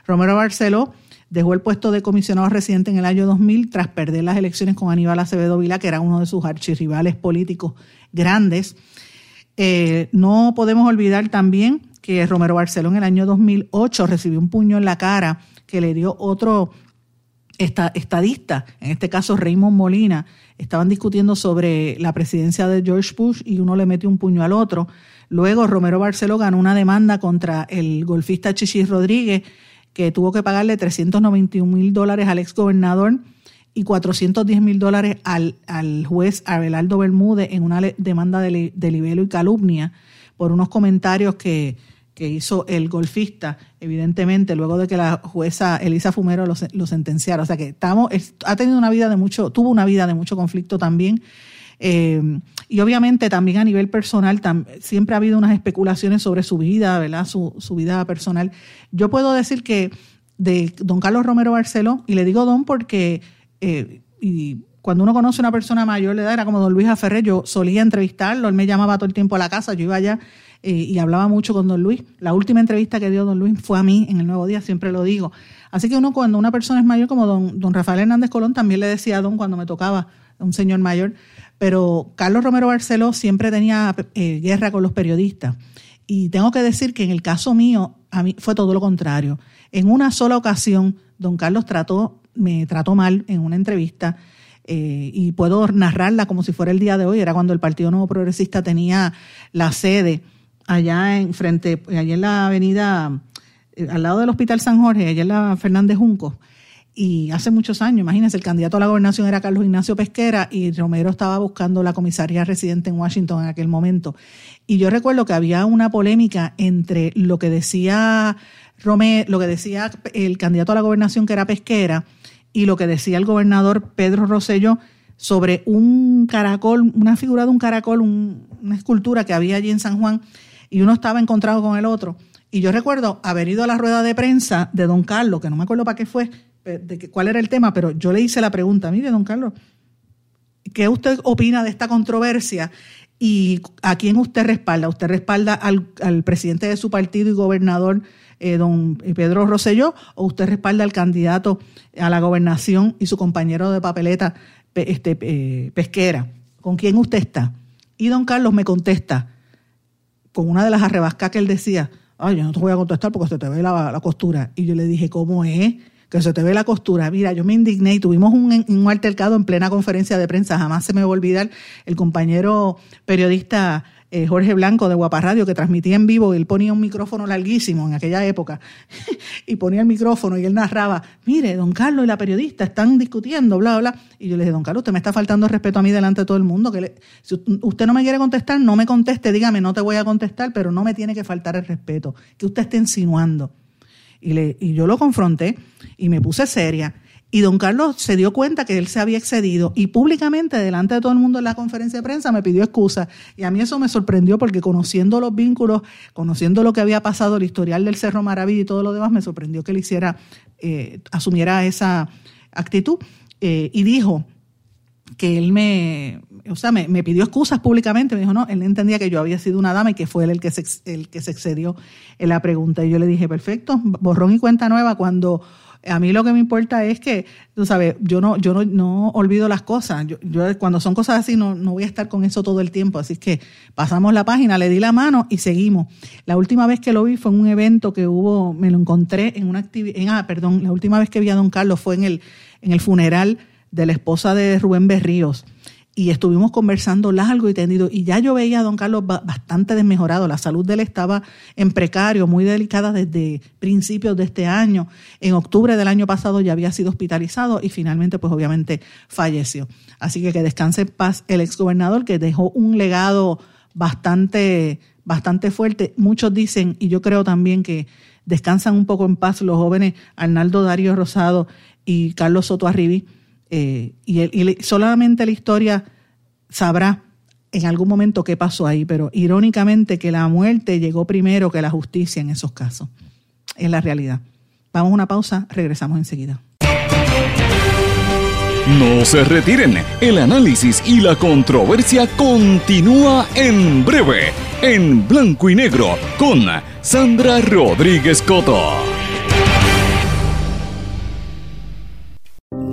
Romero Barceló dejó el puesto de comisionado residente en el año 2000 tras perder las elecciones con Aníbal Acevedo Vila, que era uno de sus archirrivales políticos grandes. Eh, no podemos olvidar también que Romero Barceló en el año 2008 recibió un puño en la cara que le dio otro esta, estadista, en este caso Raymond Molina, estaban discutiendo sobre la presidencia de George Bush y uno le metió un puño al otro. Luego Romero Barceló ganó una demanda contra el golfista Chichis Rodríguez, que tuvo que pagarle 391 mil dólares al ex gobernador y 410 mil dólares al, al juez Abelardo Bermúdez en una demanda de, de libelo y calumnia por unos comentarios que, que hizo el golfista, evidentemente, luego de que la jueza Elisa Fumero lo, sentenciara. O sea que estamos, ha tenido una vida de mucho, tuvo una vida de mucho conflicto también. Eh, y obviamente también a nivel personal, siempre ha habido unas especulaciones sobre su vida, ¿verdad? Su, vida personal. Yo puedo decir que de don Carlos Romero Barceló, y le digo don porque eh, y cuando uno conoce a una persona mayor le edad, era como don Luis Aferré, yo solía entrevistarlo, él me llamaba todo el tiempo a la casa, yo iba allá y hablaba mucho con don Luis. La última entrevista que dio don Luis fue a mí en el Nuevo Día, siempre lo digo. Así que uno cuando una persona es mayor, como don, don Rafael Hernández Colón, también le decía a don cuando me tocaba, un señor mayor, pero Carlos Romero Barceló siempre tenía eh, guerra con los periodistas. Y tengo que decir que en el caso mío, a mí fue todo lo contrario. En una sola ocasión, don Carlos trató, me trató mal en una entrevista eh, y puedo narrarla como si fuera el día de hoy. Era cuando el Partido Nuevo Progresista tenía la sede allá en frente, allá en la avenida, eh, al lado del Hospital San Jorge, allá en la Fernández Junco. Y hace muchos años, imagínense, el candidato a la gobernación era Carlos Ignacio Pesquera y Romero estaba buscando la comisaría residente en Washington en aquel momento. Y yo recuerdo que había una polémica entre lo que decía Romero, lo que decía el candidato a la gobernación que era Pesquera y lo que decía el gobernador Pedro Rosselló sobre un caracol, una figura de un caracol, una escultura que había allí en San Juan y uno estaba encontrado con el otro. Y yo recuerdo haber ido a la rueda de prensa de don Carlos, que no me acuerdo para qué fue, eh, de cuál era el tema, pero yo le hice la pregunta, mire, don Carlos, ¿Qué usted opina de esta controversia? ¿Y a quién usted respalda? ¿Usted respalda al, al presidente de su partido y gobernador, eh, don Pedro Rosselló, o usted respalda al candidato a la gobernación y su compañero de papeleta este, eh, pesquera? ¿Con quién usted está? Y don Carlos me contesta, con una de las arrebascas que él decía, ay, yo no te voy a contestar porque se te ve la, la costura. Y yo le dije, ¿cómo es? que se te ve la costura. Mira, yo me indigné y tuvimos un, un altercado en plena conferencia de prensa. Jamás se me va a olvidar el compañero periodista eh, Jorge Blanco de Radio que transmitía en vivo, y él ponía un micrófono larguísimo en aquella época, y ponía el micrófono y él narraba, mire, don Carlos y la periodista están discutiendo, bla, bla, y yo le dije, don Carlos, usted me está faltando respeto a mí delante de todo el mundo, que si usted no me quiere contestar, no me conteste, dígame, no te voy a contestar, pero no me tiene que faltar el respeto, que usted esté insinuando. Y, le, y yo lo confronté y me puse seria. Y don Carlos se dio cuenta que él se había excedido y públicamente, delante de todo el mundo en la conferencia de prensa, me pidió excusa. Y a mí eso me sorprendió porque conociendo los vínculos, conociendo lo que había pasado, el historial del Cerro Maravilla y todo lo demás, me sorprendió que él hiciera, eh, asumiera esa actitud. Eh, y dijo que él me, o sea, me, me, pidió excusas públicamente, me dijo, no, él entendía que yo había sido una dama y que fue él el que se, el que se excedió en la pregunta. Y yo le dije, perfecto, borrón y cuenta nueva cuando a mí lo que me importa es que, tú sabes, yo no, yo no, no olvido las cosas. Yo, cuando son cosas así no, no voy a estar con eso todo el tiempo. Así que pasamos la página, le di la mano y seguimos. La última vez que lo vi fue en un evento que hubo, me lo encontré en una actividad, ah, perdón, la última vez que vi a don Carlos fue en el, en el funeral de la esposa de Rubén Berríos y estuvimos conversando largo y tendido y ya yo veía a don Carlos bastante desmejorado, la salud de él estaba en precario, muy delicada desde principios de este año. En octubre del año pasado ya había sido hospitalizado y finalmente pues obviamente falleció. Así que que descanse en paz el exgobernador que dejó un legado bastante bastante fuerte. Muchos dicen y yo creo también que descansan un poco en paz los jóvenes Arnaldo Darío Rosado y Carlos Soto Arribí eh, y, solamente la historia sabrá en algún momento qué pasó ahí, pero irónicamente que la muerte llegó primero que la justicia en esos casos. Es la realidad. Vamos a una pausa, regresamos enseguida. No se retiren, el análisis y la controversia continúa en breve, en blanco y negro, con Sandra Rodríguez Coto.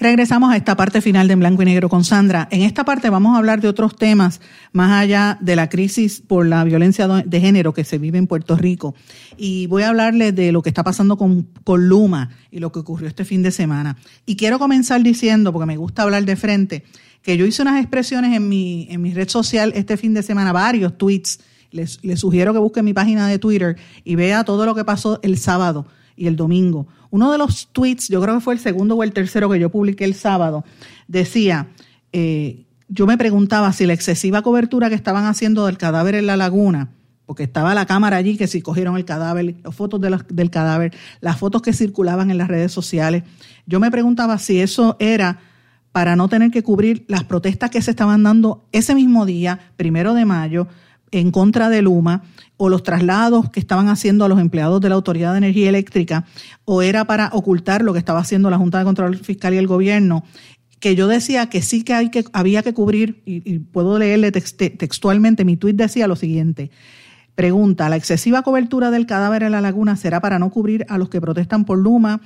Regresamos a esta parte final de En Blanco y Negro con Sandra. En esta parte vamos a hablar de otros temas más allá de la crisis por la violencia de género que se vive en Puerto Rico. Y voy a hablarles de lo que está pasando con, con Luma y lo que ocurrió este fin de semana. Y quiero comenzar diciendo, porque me gusta hablar de frente, que yo hice unas expresiones en mi, en mi red social este fin de semana, varios tweets. Les, les sugiero que busquen mi página de Twitter y vea todo lo que pasó el sábado y el domingo. Uno de los tweets, yo creo que fue el segundo o el tercero que yo publiqué el sábado, decía, eh, yo me preguntaba si la excesiva cobertura que estaban haciendo del cadáver en la laguna, porque estaba la cámara allí que si cogieron el cadáver, las fotos del cadáver, las fotos que circulaban en las redes sociales, yo me preguntaba si eso era para no tener que cubrir las protestas que se estaban dando ese mismo día, primero de mayo, en contra de Luma, o los traslados que estaban haciendo a los empleados de la Autoridad de Energía Eléctrica, o era para ocultar lo que estaba haciendo la Junta de Control Fiscal y el gobierno, que yo decía que sí que, había que cubrir, y, puedo leerle textualmente, mi tuit decía lo siguiente. Pregunta, ¿la excesiva cobertura del cadáver en la laguna será para no cubrir a los que protestan por Luma,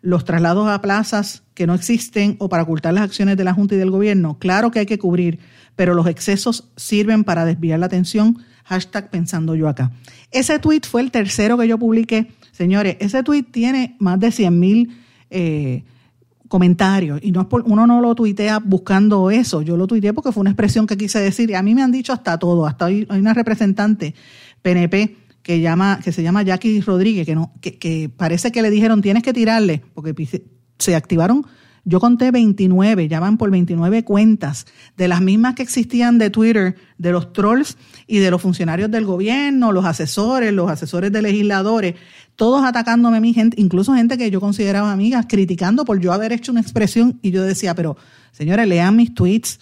los traslados a plazas que no existen o para ocultar las acciones de la Junta y del gobierno? Claro que hay que cubrir, pero los excesos sirven para desviar la atención. Hashtag pensando yo acá. Ese tweet fue el tercero que yo publiqué. Señores, ese tweet tiene más de 100 mil eh, comentarios y no es por, uno no lo tuitea buscando eso. Yo lo tuiteé porque fue una expresión que quise decir y a mí me han dicho hasta todo. Hasta hoy hay una representante PNP que, llama, que se llama Jackie Rodríguez, que, no, que, que parece que le dijeron tienes que tirarle porque se activaron yo conté 29, ya van por 29 cuentas, de las mismas que existían de Twitter, de los trolls y de los funcionarios del gobierno, los asesores, los asesores de legisladores, todos atacándome a mi gente, incluso gente que yo consideraba amigas, criticando por yo haber hecho una expresión y yo decía, pero señores, lean mis tweets,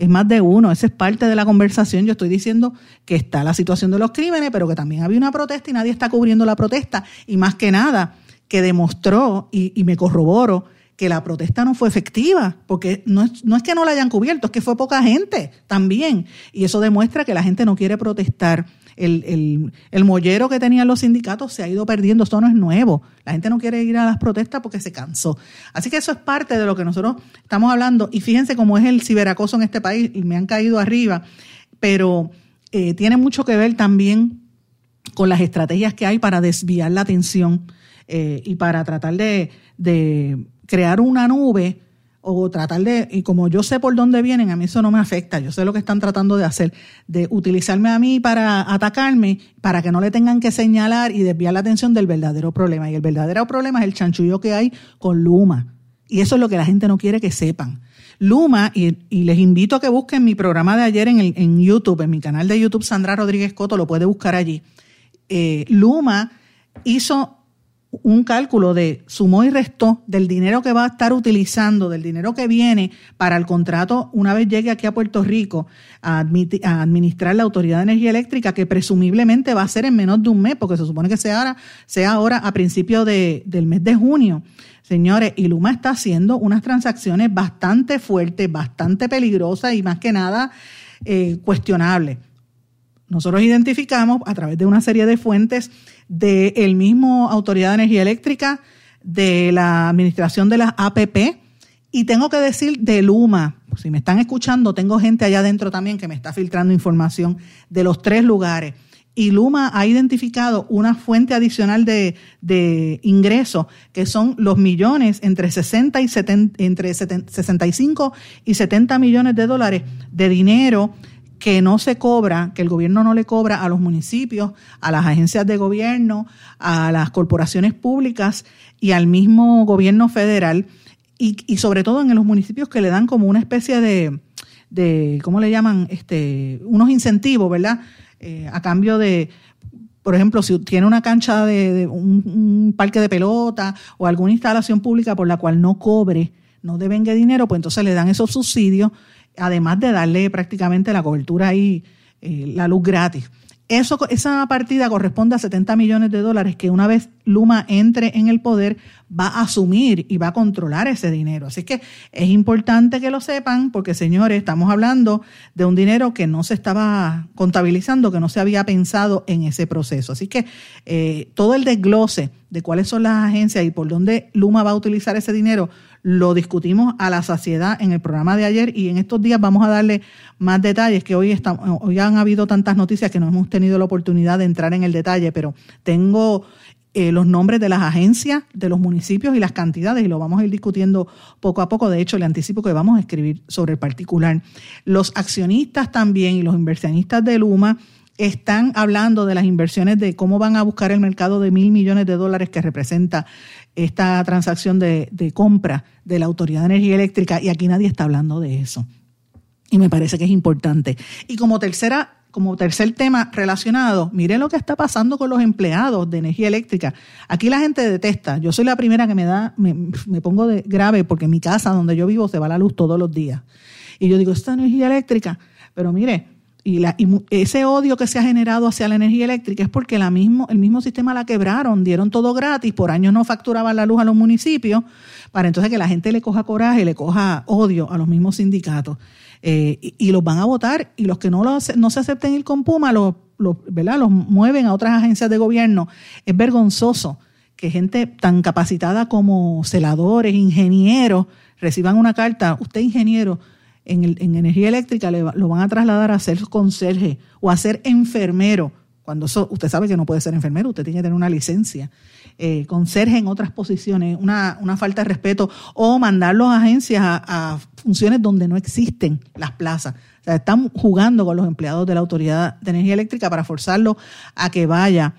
es más de uno, esa es parte de la conversación. Yo estoy diciendo que está la situación de los crímenes, pero que también había una protesta y nadie está cubriendo la protesta. Y más que nada, que demostró, y, y me corroboro, que la protesta no fue efectiva, porque no es, no es que no la hayan cubierto, es que fue poca gente también. Y eso demuestra que la gente no quiere protestar. El, el, el, mollero que tenían los sindicatos se ha ido perdiendo, esto no es nuevo. La gente no quiere ir a las protestas porque se cansó. Así que eso es parte de lo que nosotros estamos hablando. Y fíjense cómo es el ciberacoso en este país, y me han caído arriba, pero eh, tiene mucho que ver también con las estrategias que hay para desviar la atención eh, y para tratar de, de crear una nube o tratar de, y como yo sé por dónde vienen, a mí eso no me afecta, yo sé lo que están tratando de hacer, de utilizarme a mí para atacarme, para que no le tengan que señalar y desviar la atención del verdadero problema. Y el verdadero problema es el chanchullo que hay con Luma. Y eso es lo que la gente no quiere que sepan. Luma, y, les invito a que busquen mi programa de ayer en, el, en YouTube, en mi canal de YouTube, Sandra Rodríguez Coto, lo puede buscar allí. Eh, Luma hizo un cálculo de sumó y restó del dinero que va a estar utilizando, del dinero que viene para el contrato una vez llegue aquí a Puerto Rico a, administrar la Autoridad de Energía Eléctrica, que presumiblemente va a ser en menos de un mes, porque se supone que sea ahora, sea ahora a principios de, del mes de junio. Señores, y Luma está haciendo unas transacciones bastante fuertes, bastante peligrosas y más que nada eh, cuestionables. Nosotros identificamos a través de una serie de fuentes del el mismo Autoridad de Energía Eléctrica, de la Administración de las APP y tengo que decir de Luma. Si me están escuchando, tengo gente allá adentro también que me está filtrando información de los tres lugares. Y Luma ha identificado una fuente adicional de, de ingresos que son los millones entre, 60 y 70, entre 65 y 70 millones de dólares de dinero que no se cobra, que el gobierno no le cobra a los municipios, a las agencias de gobierno, a las corporaciones públicas y al mismo gobierno federal, y, y sobre todo en los municipios que le dan como una especie de, de ¿cómo le llaman? Este, unos incentivos, ¿verdad? Eh, a cambio de, por ejemplo, si tiene una cancha de, un, un, parque de pelota o alguna instalación pública por la cual no cobre, no devenga dinero, pues entonces le dan esos subsidios además de darle prácticamente la cobertura y eh, la luz gratis. Eso, esa partida corresponde a 70 millones de dólares que una vez Luma entre en el poder va a asumir y va a controlar ese dinero. Así que es importante que lo sepan porque, señores, estamos hablando de un dinero que no se estaba contabilizando, que no se había pensado en ese proceso. Así que eh, todo el desglose de cuáles son las agencias y por dónde Luma va a utilizar ese dinero lo discutimos a la saciedad en el programa de ayer y en estos días vamos a darle más detalles, que hoy, estamos, hoy han habido tantas noticias que no hemos tenido la oportunidad de entrar en el detalle, pero tengo eh, los nombres de las agencias, de los municipios y las cantidades, y lo vamos a ir discutiendo poco a poco. De hecho, le anticipo que vamos a escribir sobre el particular. Los accionistas también y los inversionistas de Luma están hablando de las inversiones de cómo van a buscar el mercado de mil millones de dólares que representa esta transacción de, de compra de la Autoridad de Energía Eléctrica y aquí nadie está hablando de eso. Y me parece que es importante. Y como tercera como tercer tema relacionado, miren lo que está pasando con los empleados de energía eléctrica. Aquí la gente detesta. Yo soy la primera que me da, me, me, pongo de grave porque mi casa donde yo vivo se va la luz todos los días. Y yo digo, esta energía eléctrica. Pero mire, y, la, y ese odio que se ha generado hacia la energía eléctrica es porque la mismo, el mismo sistema la quebraron, dieron todo gratis, por años no facturaban la luz a los municipios, para entonces que la gente le coja coraje, le coja odio a los mismos sindicatos. Eh, y, los van a votar y los que no, lo, no se acepten ir con Puma los, los, ¿verdad? los mueven a otras agencias de gobierno. Es vergonzoso que gente tan capacitada como celadores, ingenieros, reciban una carta, usted ingeniero en, el, en energía eléctrica, le, lo van a trasladar a ser conserje o a ser enfermero, cuando eso, usted sabe que no puede ser enfermero, usted tiene que tener una licencia eh, conserje en otras posiciones, una, una, falta de respeto, o mandarlos a agencias a, funciones donde no existen las plazas. O sea, están jugando con los empleados de la Autoridad de Energía Eléctrica para forzarlos a que vaya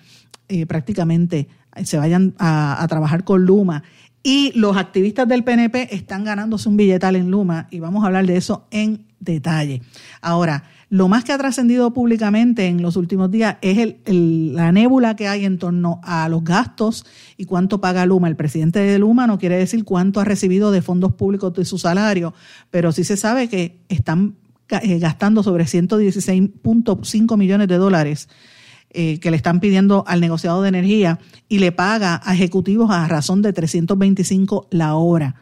eh, prácticamente, se vayan a trabajar con Luma. Y los activistas del PNP están ganándose un billetal en Luma y vamos a hablar de eso en detalle. Ahora, lo más que ha trascendido públicamente en los últimos días es el, la nébula que hay en torno a los gastos y cuánto paga Luma. El presidente de Luma no quiere decir cuánto ha recibido de fondos públicos de su salario, pero sí se sabe que están eh, gastando sobre 116.5 millones de dólares eh, que le están pidiendo al negociado de energía y le paga a ejecutivos a razón de 325 la hora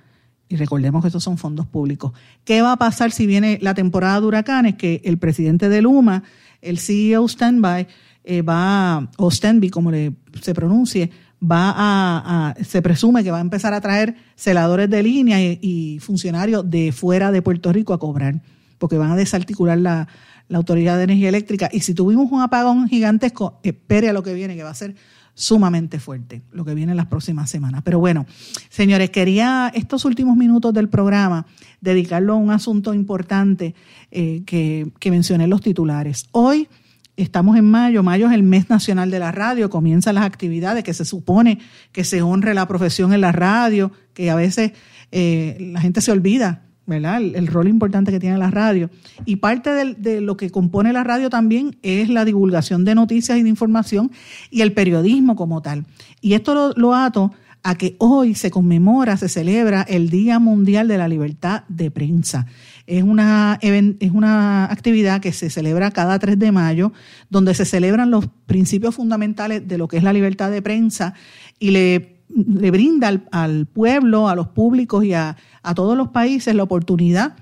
y recordemos que estos son fondos públicos. ¿Qué va a pasar si viene la temporada de huracanes? Que el presidente de Luma, el CEO Standby, eh, va, o Standby, como le, se pronuncie, va a, se presume que va a empezar a traer celadores de línea y, funcionarios de fuera de Puerto Rico a cobrar, porque van a desarticular la, la Autoridad de Energía Eléctrica. Y si tuvimos un apagón gigantesco, espere a lo que viene, que va a ser sumamente fuerte lo que viene en las próximas semanas. Pero bueno, señores, quería estos últimos minutos del programa dedicarlo a un asunto importante eh, que, que mencioné en los titulares. Hoy estamos en mayo, mayo es el mes nacional de la radio, comienzan las actividades que se supone que se honre la profesión en la radio, que a veces eh, la gente se olvida el, rol importante que tiene la radio. Y parte de, lo que compone la radio también es la divulgación de noticias y de información y el periodismo como tal. Y esto lo, ato a que hoy se conmemora, se celebra el Día Mundial de la Libertad de Prensa. Es una, es una actividad que se celebra cada 3 de mayo, donde se celebran los principios fundamentales de lo que es la libertad de prensa y le le brinda al, pueblo, a los públicos y a, todos los países la oportunidad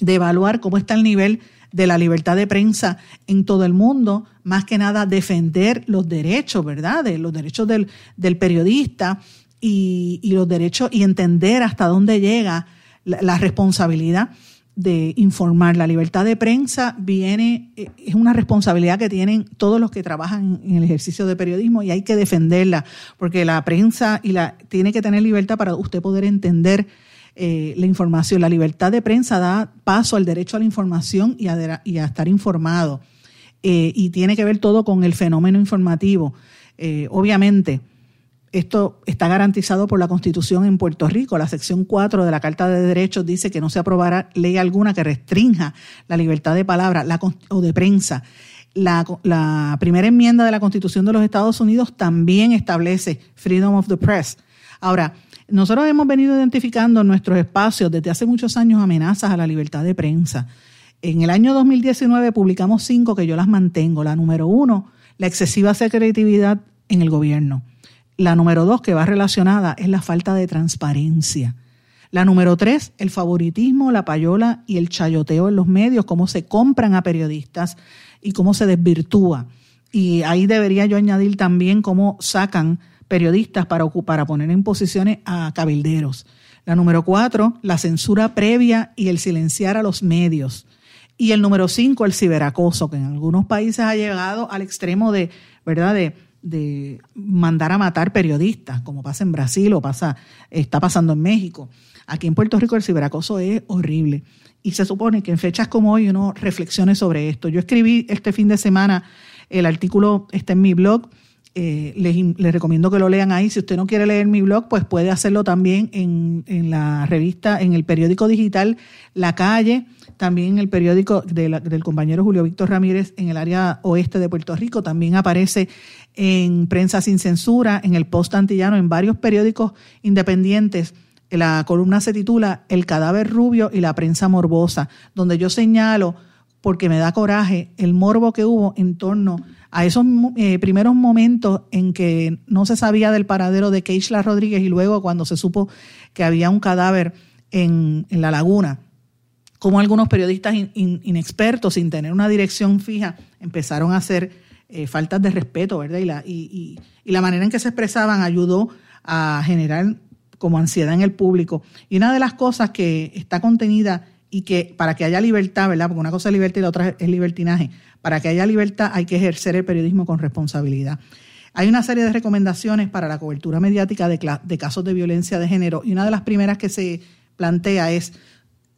de evaluar cómo está el nivel de la libertad de prensa en todo el mundo, más que nada defender los derechos, ¿verdad? los derechos del, periodista y, los derechos y entender hasta dónde llega la responsabilidad de informar. La libertad de prensa viene, eh, es una responsabilidad que tienen todos los que trabajan en el ejercicio de periodismo y hay que defenderla, porque la prensa y la, tiene que tener libertad para usted poder entender eh, la información. La libertad de prensa da paso al derecho a la información y a, y a estar informado. Eh, y tiene que ver todo con el fenómeno informativo. obviamente, esto está garantizado por la Constitución en Puerto Rico. La sección 4 de la Carta de Derechos dice que no se aprobará ley alguna que restrinja la libertad de palabra o de prensa. La, la, primera enmienda de la Constitución de los Estados Unidos también establece Freedom of the Press. Ahora, nosotros hemos venido identificando en nuestros espacios desde hace muchos años amenazas a la libertad de prensa. En el año 2019 publicamos cinco que yo las mantengo. La número uno, la excesiva secretividad en el gobierno. La número dos, que va relacionada, es la falta de transparencia. La número tres, el favoritismo, la payola y el chayoteo en los medios, cómo se compran a periodistas y cómo se desvirtúa. Y ahí debería yo añadir también cómo sacan periodistas para, para poner en posiciones a cabilderos. La número cuatro, la censura previa y el silenciar a los medios. Y el número cinco, el ciberacoso, que en algunos países ha llegado al extremo de, ¿verdad?, de de mandar a matar periodistas, como pasa en Brasil o pasa, está pasando en México. Aquí en Puerto Rico el ciberacoso es horrible. Y se supone que en fechas como hoy uno reflexione sobre esto. Yo escribí este fin de semana El artículo está en mi blog. Eh, les, recomiendo que lo lean ahí. Si usted no quiere leer mi blog, pues puede hacerlo también en, la revista, en el periódico digital La Calle, también en el periódico del compañero Julio Víctor Ramírez en el área oeste de Puerto Rico. También aparece en Prensa Sin Censura, en el Post Antillano, en varios periódicos independientes. La columna se titula El cadáver rubio y la prensa morbosa, donde yo señalo, porque me da coraje, el morbo que hubo en torno a esos eh, primeros momentos en que no se sabía del paradero de Keishla Rodríguez y luego cuando se supo que había un cadáver en, la laguna, como algunos periodistas inexpertos, sin tener una dirección fija, empezaron a hacer eh, faltas de respeto, ¿verdad? Y la, y la manera en que se expresaban ayudó a generar como ansiedad en el público. Y una de las cosas que está contenida y que para que haya libertad, ¿verdad? Porque una cosa es libertad y la otra es libertinaje. Para que haya libertad hay que ejercer el periodismo con responsabilidad. Hay una serie de recomendaciones para la cobertura mediática de, casos de violencia de género y una de las primeras que se plantea es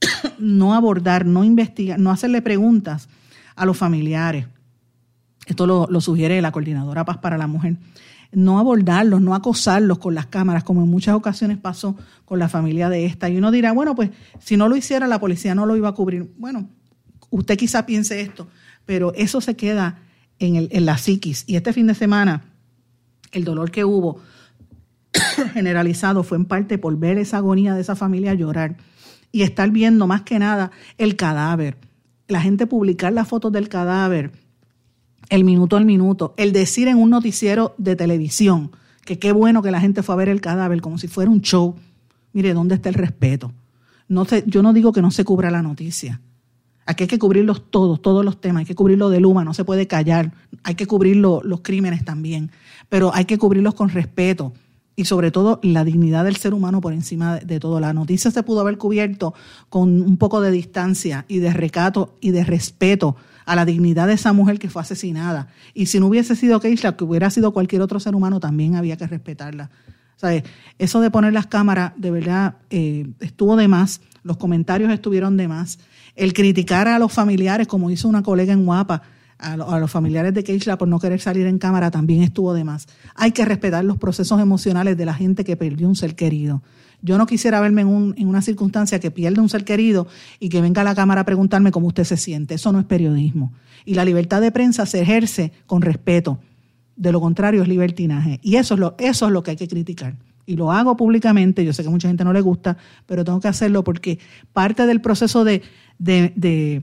no abordar, no investigar, no hacerle preguntas a los familiares. Esto lo, lo sugiere la Coordinadora Paz para la Mujer no abordarlos, no acosarlos con las cámaras, como en muchas ocasiones pasó con la familia de esta. Y uno dirá, bueno, pues si no lo hiciera, la policía no lo iba a cubrir. Bueno, usted quizá piense esto, pero eso se queda en, el, en la psiquis. Y este fin de semana, el dolor que hubo generalizado fue en parte por ver esa agonía de esa familia llorar y estar viendo más que nada el cadáver. La gente publicar las fotos del cadáver el minuto al minuto, el decir en un noticiero de televisión que qué bueno que la gente fue a ver el cadáver como si fuera un show. Mire, ¿dónde está el respeto? No yo no digo que no se cubra la noticia. Aquí hay que cubrirlos todos, todos los temas. Hay que cubrirlo de Luma, no se puede callar. Hay que cubrir los crímenes también. Pero hay que cubrirlos con respeto y sobre todo la dignidad del ser humano por encima de, de, todo. La noticia se pudo haber cubierto con un poco de distancia y de recato y de respeto a la dignidad de esa mujer que fue asesinada. Y si no hubiese sido Keisha, que hubiera sido cualquier otro ser humano, también había que respetarla. Eso de poner las cámaras, de verdad, eh, estuvo de más, los comentarios estuvieron de más. El criticar a los familiares, como hizo una colega en Guapa, a, los familiares de Keisha por no querer salir en cámara, también estuvo de más. Hay que respetar los procesos emocionales de la gente que perdió un ser querido. Yo no quisiera verme en, una circunstancia que pierde un ser querido y que venga a la cámara a preguntarme cómo usted se siente. Eso no es periodismo. Y la libertad de prensa se ejerce con respeto. De lo contrario es libertinaje. Y eso es lo, eso es lo que hay que criticar. Y lo hago públicamente. Yo sé que a mucha gente no le gusta, pero tengo que hacerlo porque parte del proceso de, de,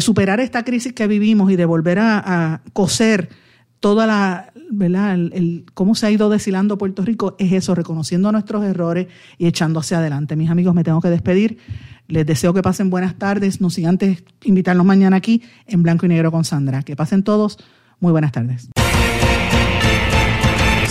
superar esta crisis que vivimos y de volver a, a coser toda la, ¿verdad? El, cómo se ha ido deshilando Puerto Rico es eso, reconociendo nuestros errores y echando hacia adelante. Mis amigos, me tengo que despedir. Les deseo que pasen buenas tardes. No sin antes invitarlos mañana aquí en Blanco y Negro con Sandra. Que pasen todos. Muy buenas tardes.